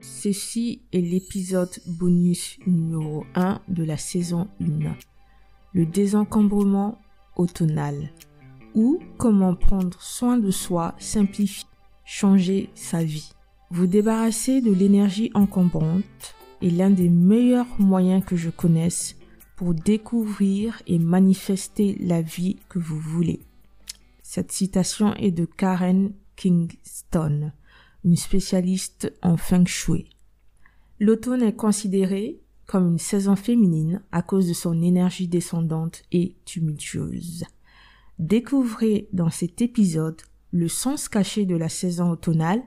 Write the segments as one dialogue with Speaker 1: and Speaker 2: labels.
Speaker 1: Ceci est l'épisode bonus numéro 1 de la saison 1. Le désencombrement automnal. Ou comment prendre soin de soi, simplifier, changer sa vie. Vous débarrasser de l'énergie encombrante est l'un des meilleurs moyens que je connaisse pour découvrir et manifester la vie que vous voulez. Cette citation est de Karen Kingston, une spécialiste en feng shui. L'automne est considéré comme une saison féminine à cause de son énergie descendante et tumultueuse. Découvrez dans cet épisode le sens caché de la saison automnale,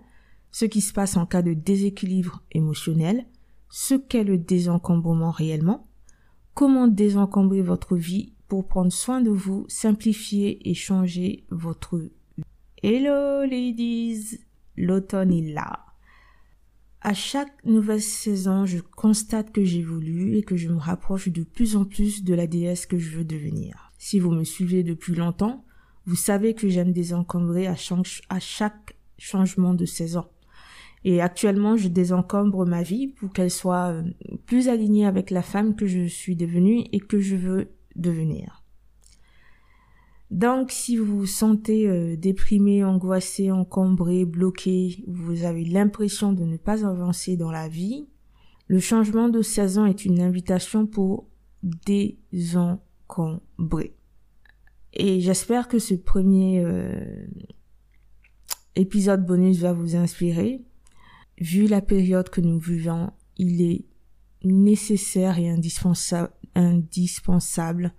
Speaker 1: ce qui se passe en cas de déséquilibre émotionnel, ce qu'est le désencombrement réellement, comment désencombrer votre vie pour prendre soin de vous, simplifier et changer votre. Hello ladies, l'automne est là. À chaque nouvelle saison, je constate que j'évolue et que je me rapproche de plus en plus de la déesse que je veux devenir. Si vous me suivez depuis longtemps, vous savez que j'aime désencombrer à, à chaque changement de saison. Et actuellement, je désencombre ma vie pour qu'elle soit euh, plus alignée avec la femme que je suis devenue et que je veux devenir. Donc, si vous vous sentez euh, déprimé, angoissé, encombré, bloqué, vous avez l'impression de ne pas avancer dans la vie, le changement de saison est une invitation pour désencombrer. Et j'espère que ce premier euh, épisode bonus va vous inspirer. Vu la période que nous vivons, il est nécessaire et indispensable, indispensable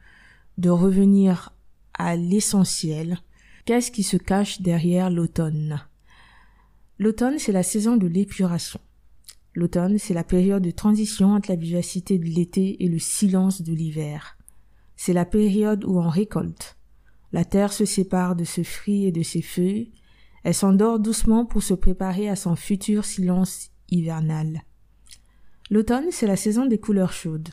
Speaker 1: de revenir à l'essentiel. Qu'est-ce qui se cache derrière l'automne? L'automne, c'est la saison de l'épuration. L'automne, c'est la période de transition entre la vivacité de l'été et le silence de l'hiver. C'est la période où on récolte. La terre se sépare de ce fruit et de ses feuilles. Elle s'endort doucement pour se préparer à son futur silence hivernal. L'automne, c'est la saison des couleurs chaudes.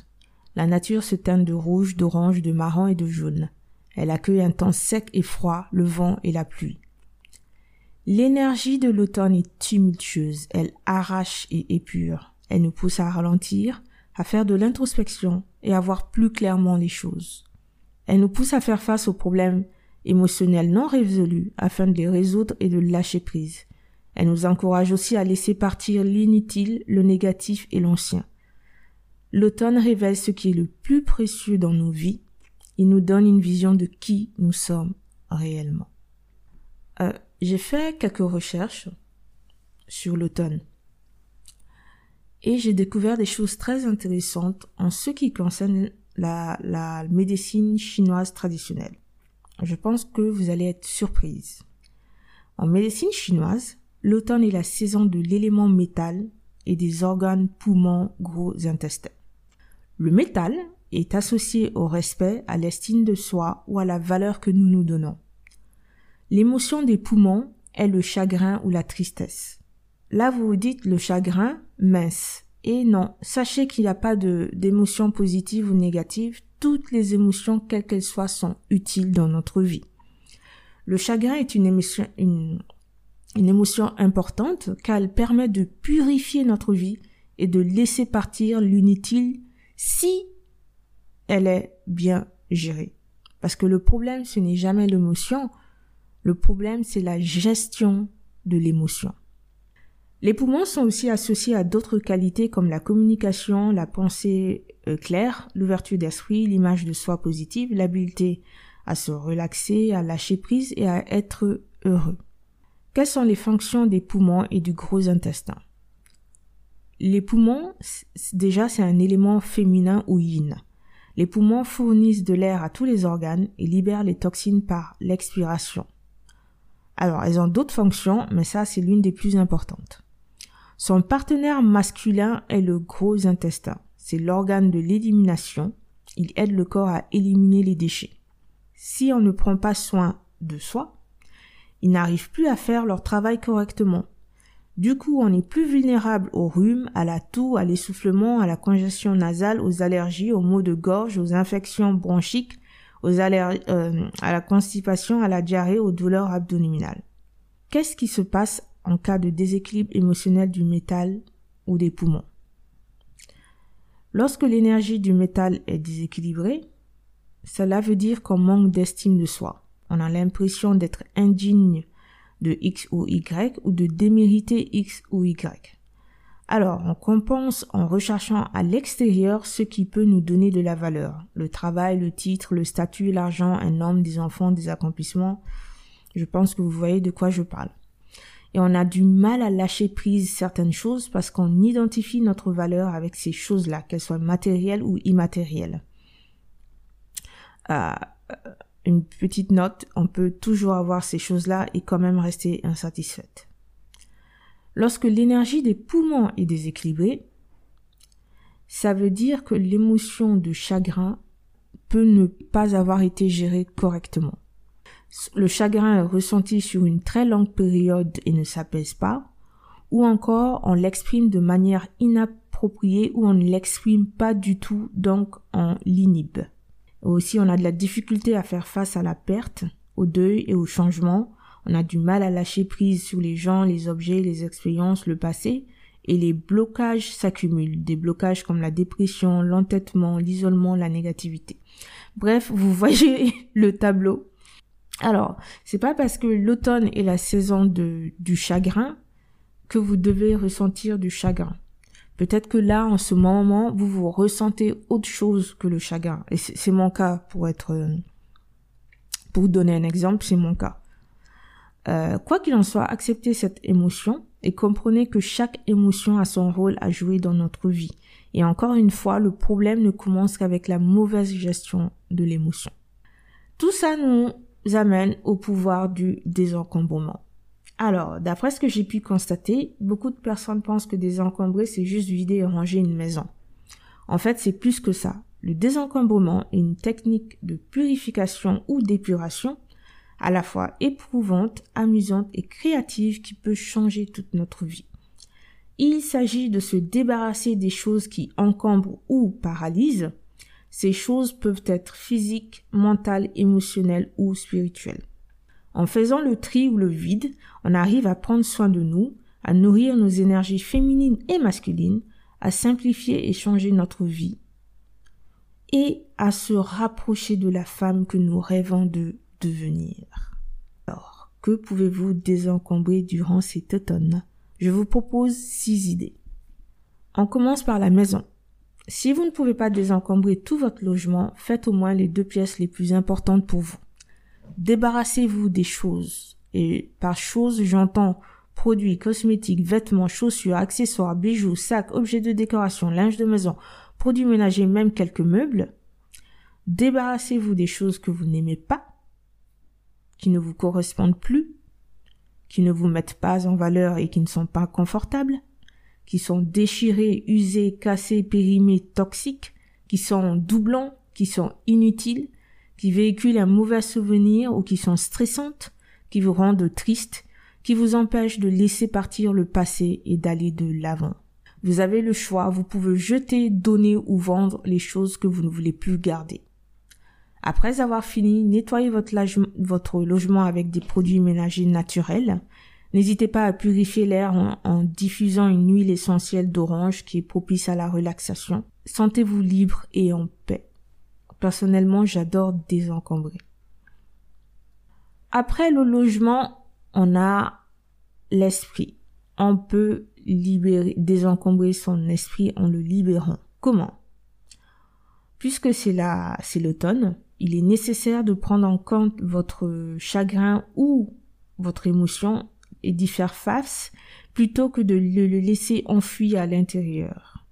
Speaker 1: La nature se teint de rouge, d'orange, de marron et de jaune. Elle accueille un temps sec et froid, le vent et la pluie. L'énergie de l'automne est tumultueuse, elle arrache et épure. Elle nous pousse à ralentir, à faire de l'introspection et à voir plus clairement les choses. Elle nous pousse à faire face aux problèmes émotionnels non résolus afin de les résoudre et de lâcher prise. Elle nous encourage aussi à laisser partir l'inutile, le négatif et l'ancien. L'automne révèle ce qui est le plus précieux dans nos vies il nous donne une vision de qui nous sommes réellement. Euh, j'ai fait quelques recherches sur l'automne et j'ai découvert des choses très intéressantes en ce qui concerne la, la médecine chinoise traditionnelle. Je pense que vous allez être surprise. En médecine chinoise, l'automne est la saison de l'élément métal et des organes poumons gros intestins. Le métal est associé au respect, à l'estime de soi ou à la valeur que nous nous donnons. L'émotion des poumons est le chagrin ou la tristesse. Là, vous vous dites le chagrin, mince. Et non, sachez qu'il n'y a pas de, d'émotions positives ou négatives. Toutes les émotions, quelles qu'elles soient, sont utiles dans notre vie. Le chagrin est une émotion, une, une émotion importante car elle permet de purifier notre vie et de laisser partir l'inutile si elle est bien gérée. Parce que le problème, ce n'est jamais l'émotion, le problème, c'est la gestion de l'émotion. Les poumons sont aussi associés à d'autres qualités comme la communication, la pensée euh, claire, l'ouverture d'esprit, l'image de soi positive, l'habileté à se relaxer, à lâcher prise et à être heureux. Quelles sont les fonctions des poumons et du gros intestin? Les poumons, déjà, c'est un élément féminin ou yin. Les poumons fournissent de l'air à tous les organes et libèrent les toxines par l'expiration. Alors, elles ont d'autres fonctions, mais ça, c'est l'une des plus importantes. Son partenaire masculin est le gros intestin. C'est l'organe de l'élimination. Il aide le corps à éliminer les déchets. Si on ne prend pas soin de soi, ils n'arrivent plus à faire leur travail correctement. Du coup, on est plus vulnérable au rhume, à la toux, à l'essoufflement, à la congestion nasale, aux allergies, aux maux de gorge, aux infections bronchiques, euh, à la constipation, à la diarrhée, aux douleurs abdominales. Qu'est-ce qui se passe en cas de déséquilibre émotionnel du métal ou des poumons? Lorsque l'énergie du métal est déséquilibrée, cela veut dire qu'on manque d'estime de soi. On a l'impression d'être indigne de X ou Y ou de démériter X ou Y. Alors, on compense en recherchant à l'extérieur ce qui peut nous donner de la valeur. Le travail, le titre, le statut, l'argent, un homme, des enfants, des accomplissements. Je pense que vous voyez de quoi je parle. Et on a du mal à lâcher prise certaines choses parce qu'on identifie notre valeur avec ces choses-là, qu'elles soient matérielles ou immatérielles. Euh, une petite note, on peut toujours avoir ces choses-là et quand même rester insatisfaite. Lorsque l'énergie des poumons est déséquilibrée, ça veut dire que l'émotion de chagrin peut ne pas avoir été gérée correctement. Le chagrin est ressenti sur une très longue période et ne s'apaise pas, ou encore on l'exprime de manière inappropriée ou on ne l'exprime pas du tout, donc on l'inhibe. Aussi on a de la difficulté à faire face à la perte, au deuil et au changement, on a du mal à lâcher prise sur les gens, les objets, les expériences, le passé, et les blocages s'accumulent. Des blocages comme la dépression, l'entêtement, l'isolement, la négativité. Bref, vous voyez le tableau. Alors, c'est pas parce que l'automne est la saison du chagrin que vous devez ressentir du chagrin. Peut-être que là, en ce moment, vous vous ressentez autre chose que le chagrin. Et c'est mon cas pour être, pour vous donner un exemple, c'est mon cas. Euh, quoi qu'il en soit, acceptez cette émotion et comprenez que chaque émotion a son rôle à jouer dans notre vie. Et encore une fois, le problème ne commence qu'avec la mauvaise gestion de l'émotion. Tout ça nous amène au pouvoir du désencombrement. Alors, d'après ce que j'ai pu constater, beaucoup de personnes pensent que désencombrer, c'est juste vider et ranger une maison. En fait, c'est plus que ça. Le désencombrement est une technique de purification ou d'épuration à la fois éprouvante, amusante et créative qui peut changer toute notre vie. Il s'agit de se débarrasser des choses qui encombrent ou paralysent. Ces choses peuvent être physiques, mentales, émotionnelles ou spirituelles. En faisant le tri ou le vide, on arrive à prendre soin de nous, à nourrir nos énergies féminines et masculines, à simplifier et changer notre vie et à se rapprocher de la femme que nous rêvons de devenir. Alors, que pouvez-vous désencombrer durant cet automne? Je vous propose six idées. On commence par la maison. Si vous ne pouvez pas désencombrer tout votre logement, faites au moins les deux pièces les plus importantes pour vous. Débarrassez-vous des choses. Et par choses, j'entends produits, cosmétiques, vêtements, chaussures, accessoires, bijoux, sacs, objets de décoration, linge de maison, produits ménagers, même quelques meubles. Débarrassez-vous des choses que vous n'aimez pas qui ne vous correspondent plus, qui ne vous mettent pas en valeur et qui ne sont pas confortables, qui sont déchirés, usés, cassés, périmés, toxiques, qui sont doublants, qui sont inutiles, qui véhiculent un mauvais souvenir ou qui sont stressantes, qui vous rendent triste, qui vous empêchent de laisser partir le passé et d'aller de l'avant. Vous avez le choix, vous pouvez jeter, donner ou vendre les choses que vous ne voulez plus garder. Après avoir fini, nettoyez votre, votre logement avec des produits ménagers naturels. N'hésitez pas à purifier l'air en, diffusant une huile essentielle d'orange qui est propice à la relaxation. Sentez-vous libre et en paix. Personnellement, j'adore désencombrer. Après le logement, on a l'esprit. On peut libérer, désencombrer son esprit en le libérant. Comment? Puisque c'est la, c'est l'automne, il est nécessaire de prendre en compte votre chagrin ou votre émotion et d'y faire face plutôt que de le laisser enfuir à l'intérieur.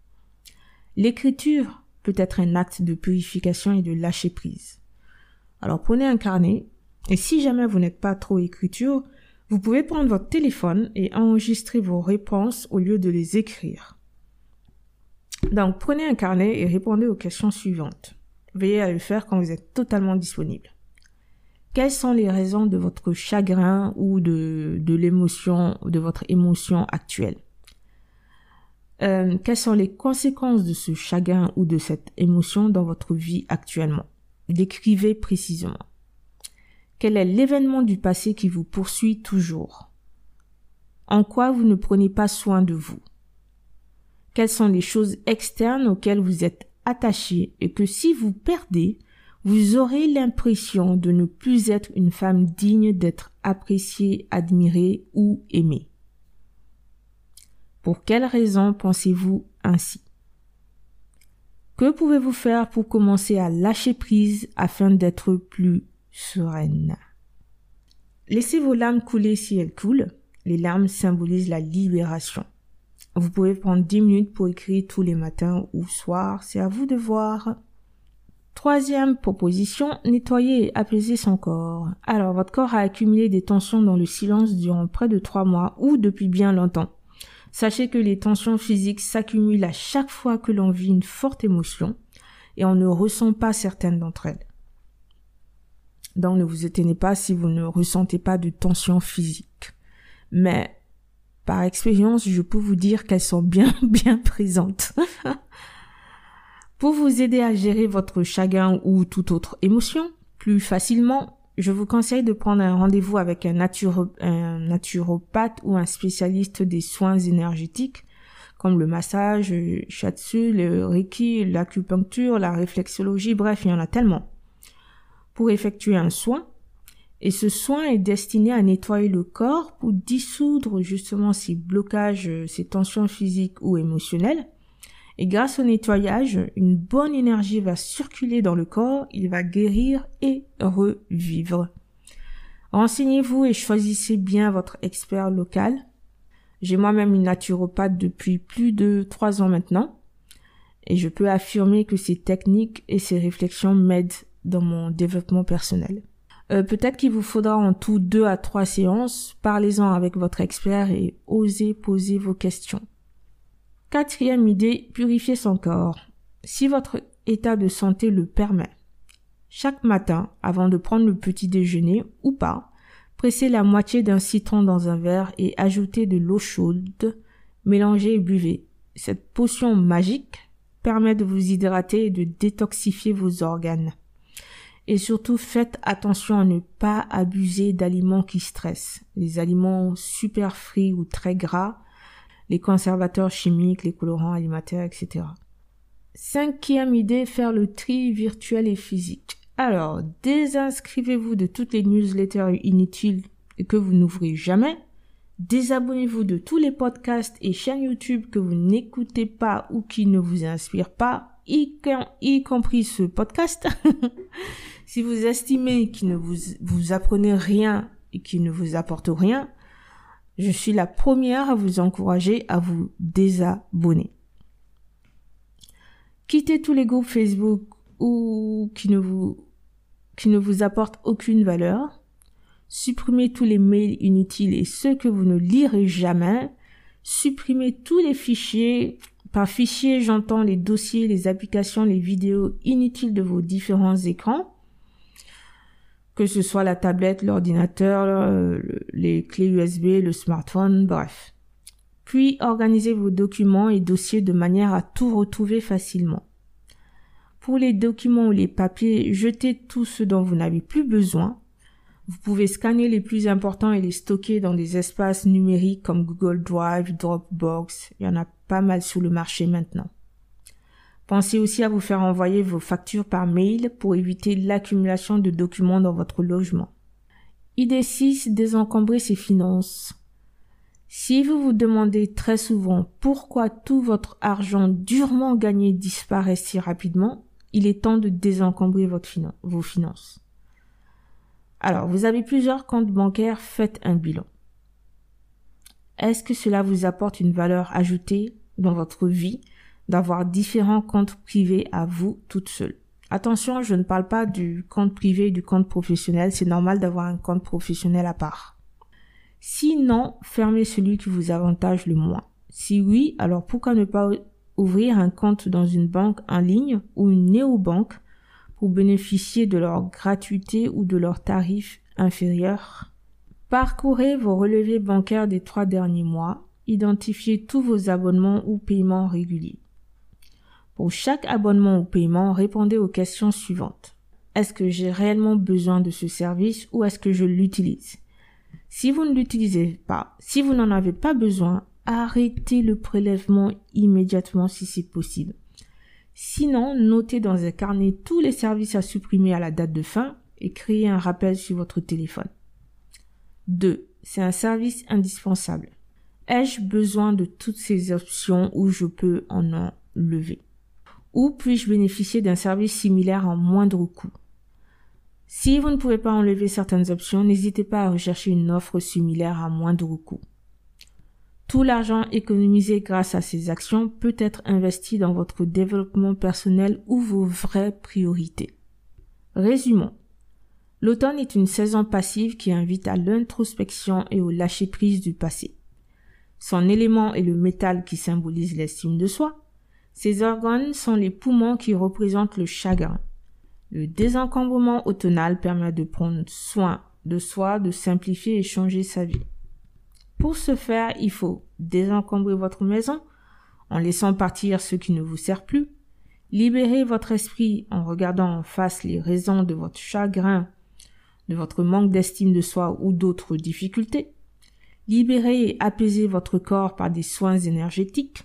Speaker 1: L'écriture peut être un acte de purification et de lâcher prise. Alors prenez un carnet et si jamais vous n'êtes pas trop écriture, vous pouvez prendre votre téléphone et enregistrer vos réponses au lieu de les écrire. Donc prenez un carnet et répondez aux questions suivantes. Veillez à le faire quand vous êtes totalement disponible. Quelles sont les raisons de votre chagrin ou de, de l'émotion, de votre émotion actuelle? Euh, Quelles sont les conséquences de ce chagrin ou de cette émotion dans votre vie actuellement? Décrivez précisément. Quel est l'événement du passé qui vous poursuit toujours? En quoi vous ne prenez pas soin de vous? Quelles sont les choses externes auxquelles vous êtes attaché et que si vous perdez, vous aurez l'impression de ne plus être une femme digne d'être appréciée, admirée ou aimée? Pour quelles raisons pensez-vous ainsi? Que pouvez-vous faire pour commencer à lâcher prise afin d'être plus sereine? Laissez vos larmes couler si elles coulent. Les larmes symbolisent la libération. Vous pouvez prendre 10 minutes pour écrire tous les matins ou soirs, c'est à vous de voir. Troisième proposition, nettoyer et apaiser son corps. Alors, votre corps a accumulé des tensions dans le silence durant près de trois mois ou depuis bien longtemps. Sachez que les tensions physiques s'accumulent à chaque fois que l'on vit une forte émotion et on ne ressent pas certaines d'entre elles. Donc ne vous étonnez pas si vous ne ressentez pas de tensions physiques. Mais par expérience, je peux vous dire qu'elles sont bien bien présentes. Pour vous aider à gérer votre chagrin ou toute autre émotion plus facilement, je vous conseille de prendre un rendez-vous avec un, naturopathe ou un spécialiste des soins énergétiques comme le massage, le shiatsu, le reiki, l'acupuncture, la réflexologie, bref, il y en a tellement. Pour effectuer un soin, et ce soin est destiné à nettoyer le corps pour dissoudre justement ces blocages, ces tensions physiques ou émotionnelles, et grâce au nettoyage, une bonne énergie va circuler dans le corps, il va guérir et revivre. Renseignez-vous et choisissez bien votre expert local. J'ai moi-même une naturopathe depuis plus de trois ans maintenant et je peux affirmer que ces techniques et ces réflexions m'aident dans mon développement personnel. Euh, peut-être qu'il vous faudra en tout deux à trois séances. Parlez-en avec votre expert et osez poser vos questions. Quatrième idée, purifier son corps. Si votre état de santé le permet. Chaque matin, avant de prendre le petit déjeuner ou pas, pressez la moitié d'un citron dans un verre et ajoutez de l'eau chaude, mélangez et buvez. Cette potion magique permet de vous hydrater et de détoxifier vos organes. Et surtout, faites attention à ne pas abuser d'aliments qui stressent. Les aliments super frits ou très gras les conservateurs chimiques, les colorants alimentaires, etc. Cinquième idée, faire le tri virtuel et physique. Alors, désinscrivez-vous de toutes les newsletters inutiles que vous n'ouvrez jamais. Désabonnez-vous de tous les podcasts et chaînes YouTube que vous n'écoutez pas ou qui ne vous inspirent pas, y, compris ce podcast. si vous estimez qu'il ne vous, vous apprenez rien et qu'il ne vous apporte rien, je suis la première à vous encourager à vous désabonner. Quittez tous les groupes Facebook ou qui ne vous, qui ne vous apportent aucune valeur. Supprimez tous les mails inutiles et ceux que vous ne lirez jamais. Supprimez tous les fichiers. Par fichier, j'entends les dossiers, les applications, les vidéos inutiles de vos différents écrans que ce soit la tablette, l'ordinateur, les clés USB, le smartphone, bref. Puis organisez vos documents et dossiers de manière à tout retrouver facilement. Pour les documents ou les papiers, jetez tout ce dont vous n'avez plus besoin. Vous pouvez scanner les plus importants et les stocker dans des espaces numériques comme Google Drive, Dropbox. Il y en a pas mal sur le marché maintenant. Pensez aussi à vous faire envoyer vos factures par mail pour éviter l'accumulation de documents dans votre logement. Idée 6. Désencombrer ses finances. Si vous vous demandez très souvent pourquoi tout votre argent durement gagné disparaît si rapidement, il est temps de désencombrer votre vos finances. Alors, vous avez plusieurs comptes bancaires, faites un bilan. Est-ce que cela vous apporte une valeur ajoutée dans votre vie? D'avoir différents comptes privés à vous toute seule. Attention, je ne parle pas du compte privé et du compte professionnel, c'est normal d'avoir un compte professionnel à part. Sinon, fermez celui qui vous avantage le moins. Si oui, alors pourquoi ne pas ouvrir un compte dans une banque en ligne ou une néobanque pour bénéficier de leur gratuité ou de leurs tarifs inférieurs Parcourez vos relevés bancaires des trois derniers mois, identifiez tous vos abonnements ou paiements réguliers. Pour chaque abonnement ou paiement, répondez aux questions suivantes. Est-ce que j'ai réellement besoin de ce service ou est-ce que je l'utilise? Si vous ne l'utilisez pas, si vous n'en avez pas besoin, arrêtez le prélèvement immédiatement si c'est possible. Sinon, notez dans un carnet tous les services à supprimer à la date de fin et créez un rappel sur votre téléphone. 2. C'est un service indispensable. Ai-je besoin de toutes ces options ou je peux en enlever? Ou puis-je bénéficier d'un service similaire en moindre coût? Si vous ne pouvez pas enlever certaines options, n'hésitez pas à rechercher une offre similaire à moindre coût. Tout l'argent économisé grâce à ces actions peut être investi dans votre développement personnel ou vos vraies priorités. Résumons. L'automne est une saison passive qui invite à l'introspection et au lâcher-prise du passé. Son élément est le métal qui symbolise l'estime de soi. Ses organes sont les poumons qui représentent le chagrin. Le désencombrement automnal permet de prendre soin de soi, de simplifier et changer sa vie. Pour ce faire, il faut désencombrer votre maison en laissant partir ce qui ne vous sert plus, libérer votre esprit en regardant en face les raisons de votre chagrin, de votre manque d'estime de soi ou d'autres difficultés, Libérer et apaiser votre corps par des soins énergétiques,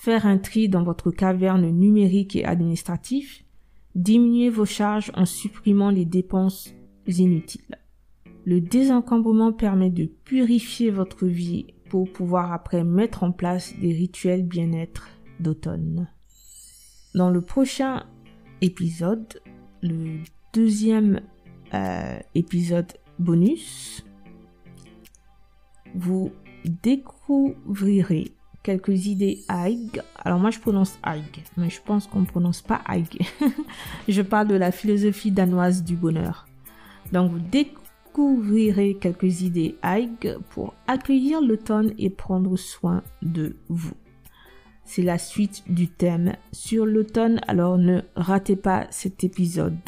Speaker 1: faire un tri dans votre caverne numérique et administratif, diminuer vos charges en supprimant les dépenses inutiles. Le désencombrement permet de purifier votre vie pour pouvoir après mettre en place des rituels bien-être d'automne. Dans le prochain épisode, le deuxième euh, épisode bonus, vous découvrirez quelques idées AIG. Alors moi je prononce AIG, mais je pense qu'on ne prononce pas AIG. je parle de la philosophie danoise du bonheur. Donc vous découvrirez quelques idées AIG pour accueillir l'automne et prendre soin de vous. C'est la suite du thème sur l'automne, alors ne ratez pas cet épisode.